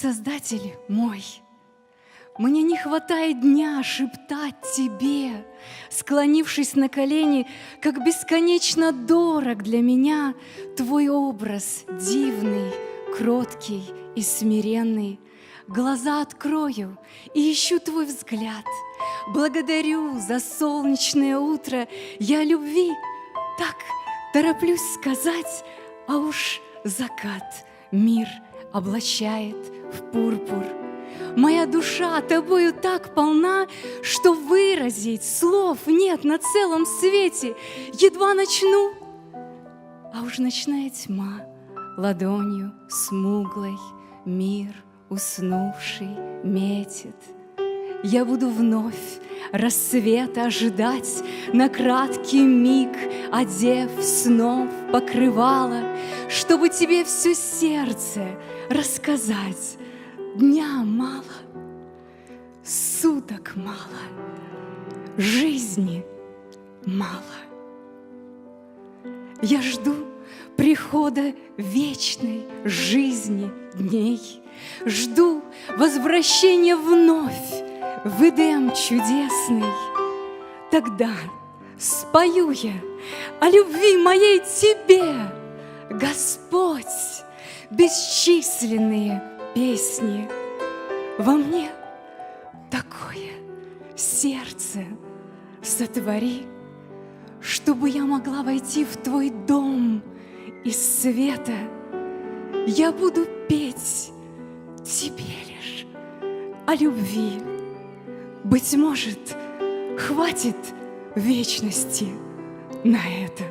Создатель мой, мне не хватает дня шептать тебе, склонившись на колени, как бесконечно дорог для меня твой образ дивный, кроткий и смиренный. Глаза открою и ищу твой взгляд. Благодарю за солнечное утро. Я любви так тороплюсь сказать, а уж закат мир облачает в пурпур. Моя душа тобою так полна, что выразить слов нет на целом свете. Едва начну, а уж ночная тьма ладонью смуглой мир уснувший метит. Я буду вновь рассвета ожидать На краткий миг, одев снов покрывало, Чтобы тебе все сердце рассказать. Дня мало, суток мало, жизни мало. Я жду прихода вечной жизни дней, Жду возвращения вновь в Эдем чудесный. Тогда спою я о любви моей тебе, Господь, бесчисленные песни. Во мне такое сердце сотвори, Чтобы я могла войти в Твой дом из света. Я буду петь Тебе лишь о любви. Быть может, хватит вечности на это.